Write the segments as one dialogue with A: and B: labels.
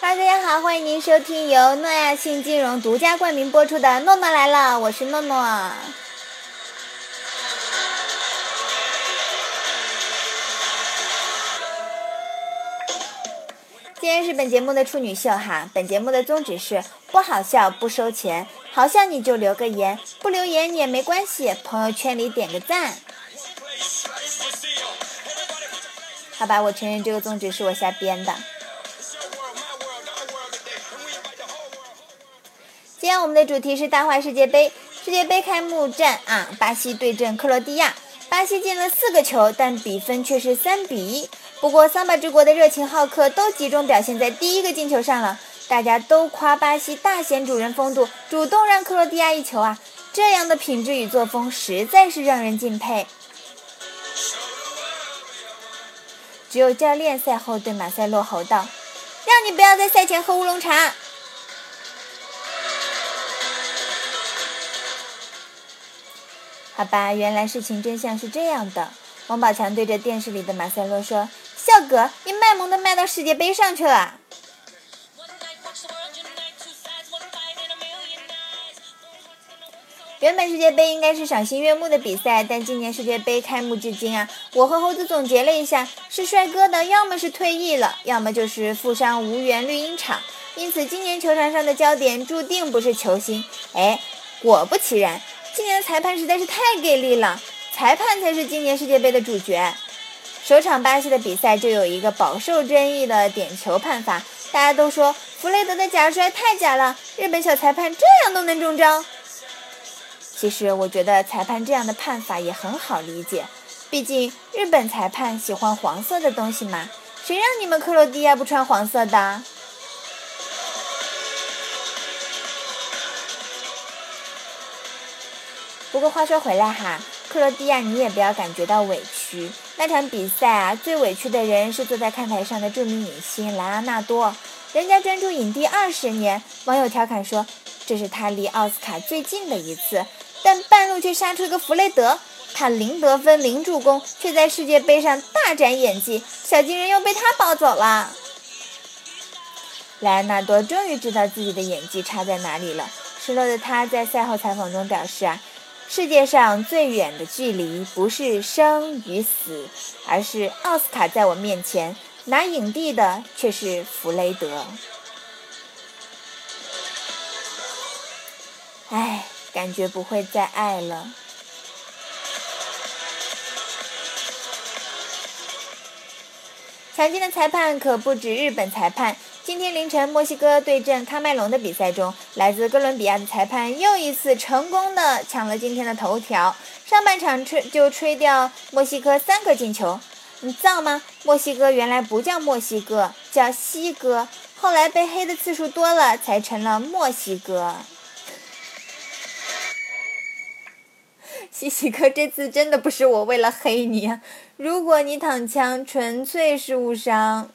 A: 大家好，欢迎您收听由诺亚信金融独家冠名播出的《诺诺来了》，我是诺诺。今天是本节目的处女秀哈，本节目的宗旨是不好笑不收钱，好笑你就留个言，不留言你也没关系，朋友圈里点个赞。好吧，我承认这个宗旨是我瞎编的。今天我们的主题是大话世界杯，世界杯开幕战啊，巴西对阵克罗地亚，巴西进了四个球，但比分却是三比一。不过，桑巴之国的热情好客都集中表现在第一个进球上了，大家都夸巴西大显主人风度，主动让克罗地亚一球啊！这样的品质与作风实在是让人敬佩。只有教练赛后对马塞洛吼道：“让你不要在赛前喝乌龙茶。”好吧，原来事情真相是这样的。王宝强对着电视里的马塞洛说。笑哥，你卖萌的卖到世界杯上去了。原本世界杯应该是赏心悦目的比赛，但今年世界杯开幕至今啊，我和猴子总结了一下，是帅哥的要么是退役了，要么就是负伤无缘绿茵场。因此，今年球场上的焦点注定不是球星。哎，果不其然，今年的裁判实在是太给力了，裁判才是今年世界杯的主角。首场巴西的比赛就有一个饱受争议的点球判罚，大家都说弗雷德的假摔太假了，日本小裁判这样都能中招。其实我觉得裁判这样的判法也很好理解，毕竟日本裁判喜欢黄色的东西嘛，谁让你们克罗地亚不穿黄色的？不过话说回来哈，克罗地亚你也不要感觉到委屈。那场比赛啊，最委屈的人是坐在看台上的著名影星莱昂纳多，人家专注影帝二十年，网友调侃说这是他离奥斯卡最近的一次，但半路却杀出个弗雷德，他零得分零助攻，却在世界杯上大展演技，小金人又被他抱走了。莱昂纳多终于知道自己的演技差在哪里了，失落的他在赛后采访中表示啊。世界上最远的距离不是生与死，而是奥斯卡在我面前拿影帝的却是弗雷德。唉，感觉不会再爱了。强劲的裁判可不止日本裁判。今天凌晨，墨西哥对阵喀麦隆的比赛中，来自哥伦比亚的裁判又一次成功的抢了今天的头条。上半场吹就吹掉墨西哥三个进球，你造吗？墨西哥原来不叫墨西哥，叫西哥，后来被黑的次数多了，才成了墨西哥。西西哥，这次真的不是我为了黑你，如果你躺枪，纯粹是误伤。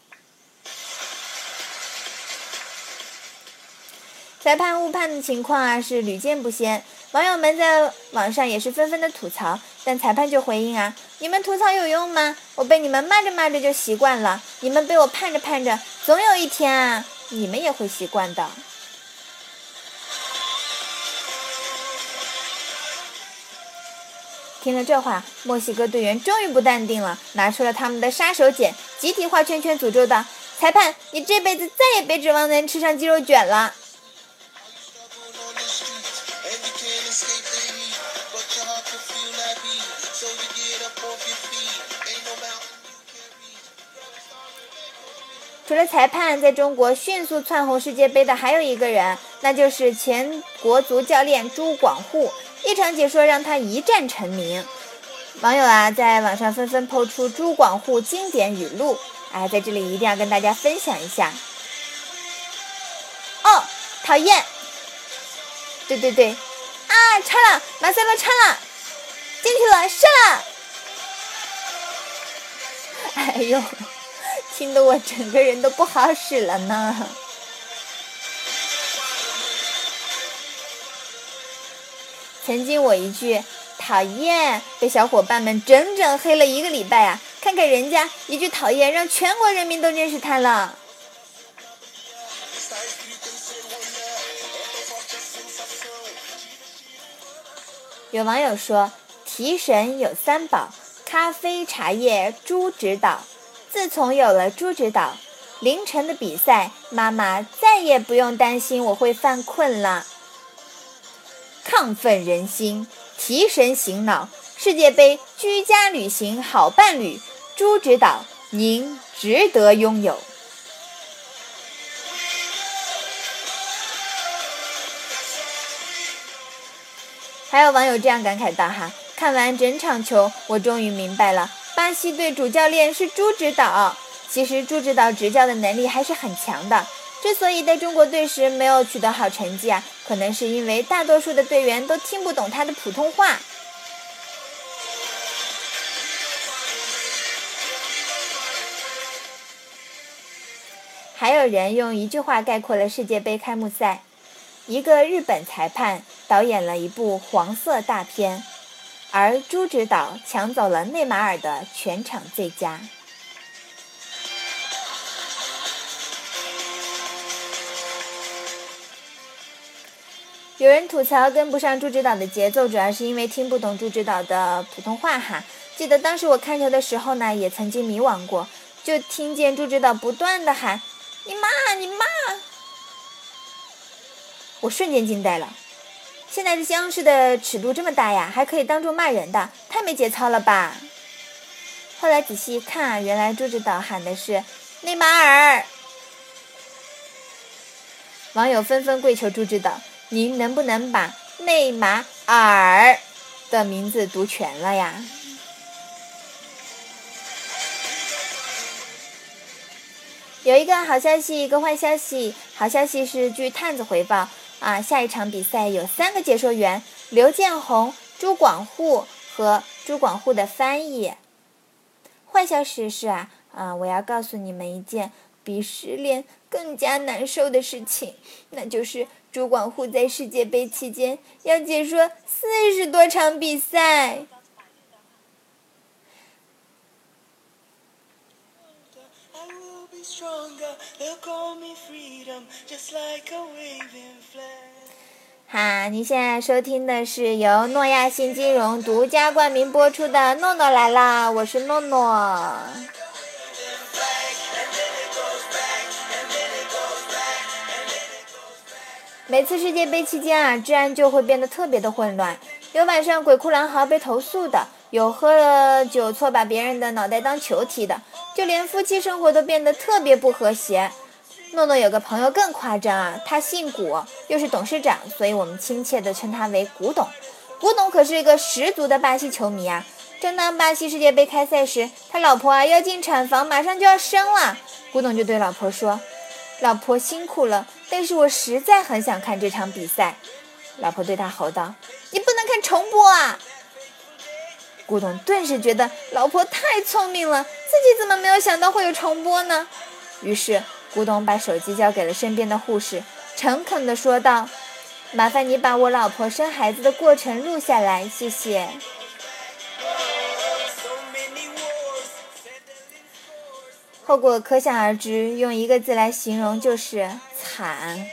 A: 裁判误判的情况啊是屡见不鲜，网友们在网上也是纷纷的吐槽，但裁判就回应啊：“你们吐槽有用吗？我被你们骂着骂着就习惯了，你们被我盼着盼着，总有一天啊，你们也会习惯的。”听了这话，墨西哥队员终于不淡定了，拿出了他们的杀手锏，集体画圈圈诅咒道：“裁判，你这辈子再也别指望能吃上鸡肉卷了。”除了裁判，在中国迅速窜红世界杯的还有一个人，那就是前国足教练朱广沪。一场解说让他一战成名，网友啊在网上纷纷抛出朱广沪经典语录，哎，在这里一定要跟大家分享一下。哦，讨厌！对对对，啊，超了，马塞洛超了，进去了，射了！哎呦，听得我整个人都不好使了呢。曾经我一句讨厌，被小伙伴们整整黑了一个礼拜啊！看看人家一句讨厌，让全国人民都认识他了。有网友说，提神有三宝：咖啡、茶叶、猪指导。自从有了朱指导，凌晨的比赛，妈妈再也不用担心我会犯困了。亢奋人心，提神醒脑，世界杯居家旅行好伴侣，朱指导，您值得拥有。还有网友这样感慨道：“哈，看完整场球，我终于明白了，巴西队主教练是朱指导。其实朱指导执教的能力还是很强的。之所以在中国队时没有取得好成绩啊，可能是因为大多数的队员都听不懂他的普通话。”还有人用一句话概括了世界杯开幕赛。一个日本裁判导演了一部黄色大片，而朱指导抢走了内马尔的全场最佳。有人吐槽跟不上朱指导的节奏，主要是因为听不懂朱指导的普通话哈。记得当时我看球的时候呢，也曾经迷惘过，就听见朱指导不断的喊：“你妈，你妈。”我瞬间惊呆了，现在这央视的尺度这么大呀，还可以当众骂人的，太没节操了吧！后来仔细一看，原来朱指导喊的是内马尔。网友纷纷跪求朱指导：“您能不能把内马尔的名字读全了呀？”有一个好消息，一个坏消息。好消息是，据探子回报。啊，下一场比赛有三个解说员：刘建宏、朱广沪和朱广沪的翻译。坏消息是啊，啊，我要告诉你们一件比失恋更加难受的事情，那就是朱广沪在世界杯期间要解说四十多场比赛。哈，您现在收听的是由诺亚新金融独家冠名播出的《诺诺来啦》，我是诺诺。每次世界杯期间啊，治安就会变得特别的混乱，有晚上鬼哭狼嚎被投诉的，有喝了酒错把别人的脑袋当球踢的。就连夫妻生活都变得特别不和谐。诺诺有个朋友更夸张啊，他姓古，又是董事长，所以我们亲切地称他为古董。古董可是一个十足的巴西球迷啊。正当巴西世界杯开赛时，他老婆啊要进产房，马上就要生了。古董就对老婆说：“老婆辛苦了，但是我实在很想看这场比赛。”老婆对他吼道：“你不能看重播啊！”古董顿时觉得老婆太聪明了，自己怎么没有想到会有重播呢？于是古董把手机交给了身边的护士，诚恳地说道：“麻烦你把我老婆生孩子的过程录下来，谢谢。”后果可想而知，用一个字来形容就是惨。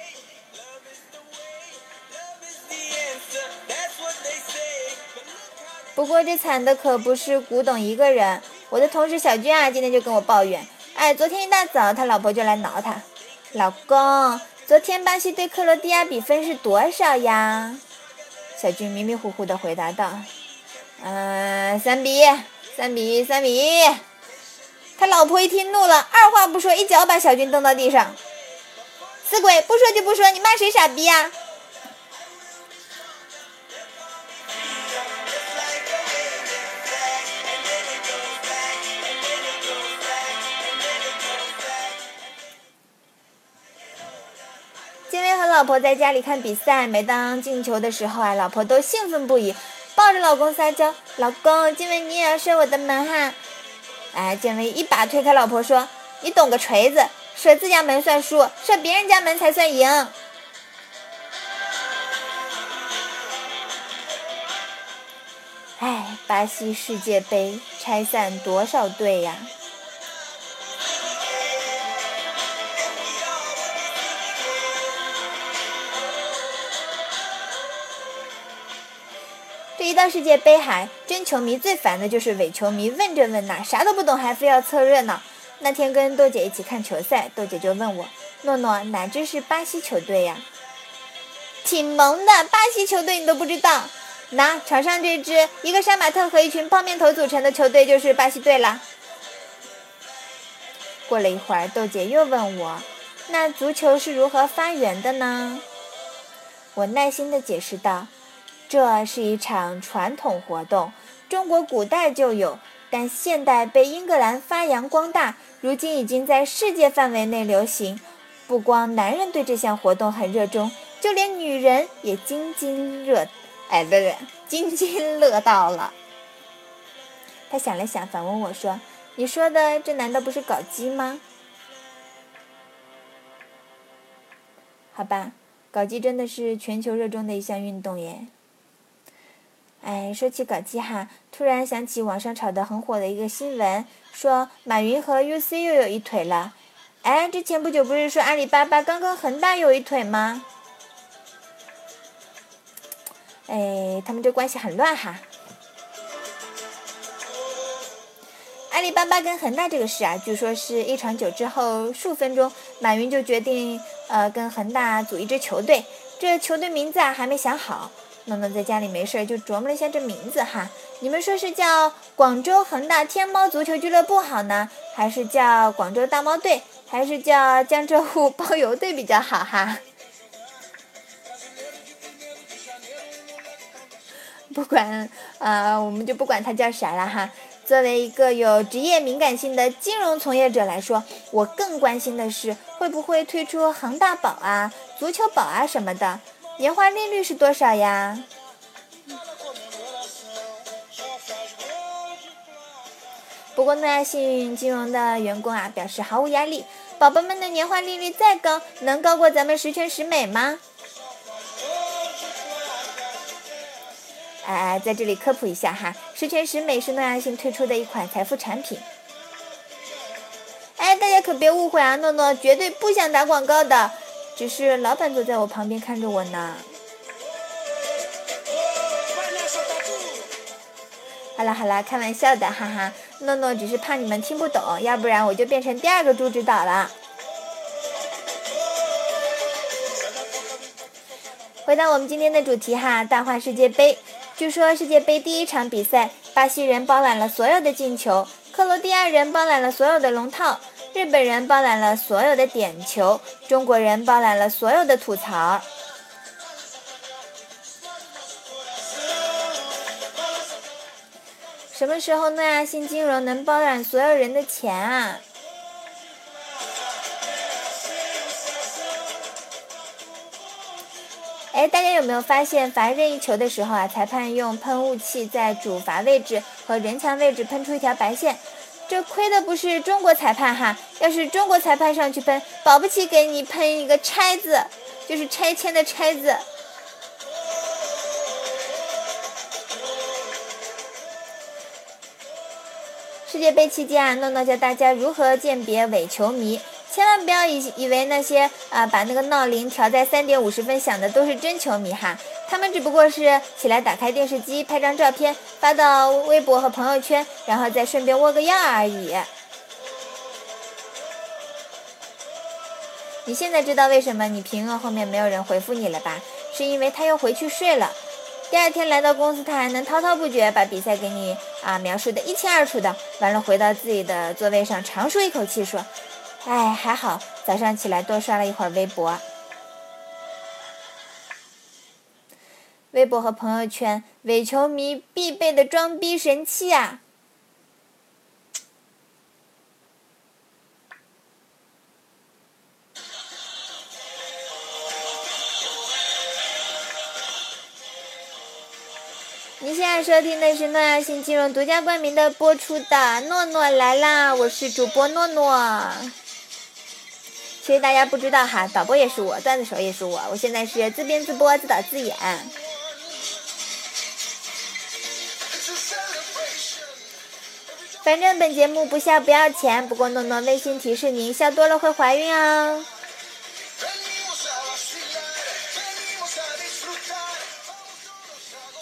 A: 不过这惨的可不是古董一个人，我的同事小军啊，今天就跟我抱怨，哎，昨天一大早他老婆就来挠他，老公，昨天巴西对克罗地亚比分是多少呀？小军迷迷糊糊的回答道，嗯，三比一，三比一，三比一。他老婆一听怒了，二话不说，一脚把小军蹬到地上，死鬼，不说就不说，你骂谁傻逼呀？老婆在家里看比赛，每当进球的时候啊，老婆都兴奋不已，抱着老公撒娇：“老公，今晚你也要射我的门哈！”哎，建伟一把推开老婆说：“你懂个锤子！射自家门算输，射别人家门才算赢。”哎，巴西世界杯拆散多少队呀！到世界杯，还，真球迷最烦的就是伪球迷，问这问那，啥都不懂，还非要凑热闹。那天跟豆姐一起看球赛，豆姐就问我：“诺诺，哪支是巴西球队呀？”挺萌的，巴西球队你都不知道？那场上这支一个杀马特和一群泡面头组成的球队就是巴西队啦。过了一会儿，豆姐又问我：“那足球是如何发源的呢？”我耐心的解释道：“这是一场传统活动，中国古代就有，但现代被英格兰发扬光大，如今已经在世界范围内流行。不光男人对这项活动很热衷，就连女人也津津乐。”哎，不对，津津乐道了。他想了想，反问我说：“你说的这难道不是搞基吗？”好吧，搞基真的是全球热衷的一项运动耶。哎，说起搞基哈，突然想起网上炒的很火的一个新闻，说马云和 UC 又有一腿了。哎，之前不久不是说阿里巴巴刚跟恒大有一腿吗？哎，他们这关系很乱哈。阿里巴巴跟恒大这个事啊，据说是一场酒之后数分钟，马云就决定呃跟恒大组一支球队。这球队名字啊还没想好，诺诺在家里没事就琢磨了一下这名字哈。你们说是叫广州恒大天猫足球俱乐部好呢，还是叫广州大猫队，还是叫江浙沪包邮队比较好哈？不管，呃，我们就不管他叫啥了哈。作为一个有职业敏感性的金融从业者来说，我更关心的是会不会推出恒大宝啊、足球宝啊什么的，年化利率是多少呀？不过诺亚幸运金融的员工啊表示毫无压力，宝宝们的年化利率再高，能高过咱们十全十美吗？哎，在这里科普一下哈，十全十美是诺亚信推出的一款财富产品。哎，大家可别误会啊，诺诺绝对不想打广告的，只是老板坐在我旁边看着我呢。好了好了，开玩笑的，哈哈，诺诺只是怕你们听不懂，要不然我就变成第二个猪指导了。回到我们今天的主题哈，大话世界杯。据说世界杯第一场比赛，巴西人包揽了所有的进球，克罗地亚人包揽了所有的龙套，日本人包揽了所有的点球，中国人包揽了所有的吐槽。什么时候诺亚新金融能包揽所有人的钱啊？哎，大家有没有发现罚任意球的时候啊，裁判用喷雾器在主罚位置和人墙位置喷出一条白线？这亏的不是中国裁判哈，要是中国裁判上去喷，保不齐给你喷一个拆字，就是拆迁的拆字。世界杯期间啊，诺诺教大家如何鉴别伪球迷。千万不要以以为那些啊把那个闹铃调在三点五十分响的都是真球迷哈，他们只不过是起来打开电视机拍张照片发到微博和朋友圈，然后再顺便握个样而已。你现在知道为什么你评论后面没有人回复你了吧？是因为他又回去睡了。第二天来到公司，他还能滔滔不绝把比赛给你啊描述的一清二楚的。完了回到自己的座位上，长舒一口气说。哎，还好，早上起来多刷了一会儿微博。微博和朋友圈，伪球迷必备的装逼神器啊！你现在收听的是诺亚新金融独家冠名的播出的诺诺来啦，我是主播诺诺。其实大家不知道哈，导播也是我，段子手也是我，我现在是自编自播自导自演。反正本节目不笑不要钱，不过诺诺温馨提示您，笑多了会怀孕哦。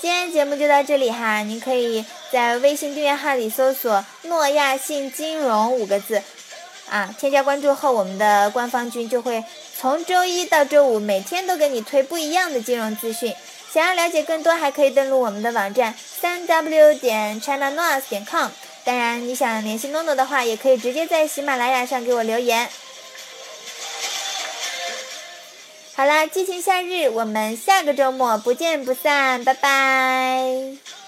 A: 今天节目就到这里哈，您可以在微信订阅号里搜索“诺亚信金融”五个字，啊，添加关注后，我们的官方君就会从周一到周五每天都给你推不一样的金融资讯。想要了解更多，还可以登录我们的网站三 w 点 chinanoas 点 com。当然，你想联系诺诺的话，也可以直接在喜马拉雅上给我留言。好啦，激情夏日，我们下个周末不见不散，拜拜。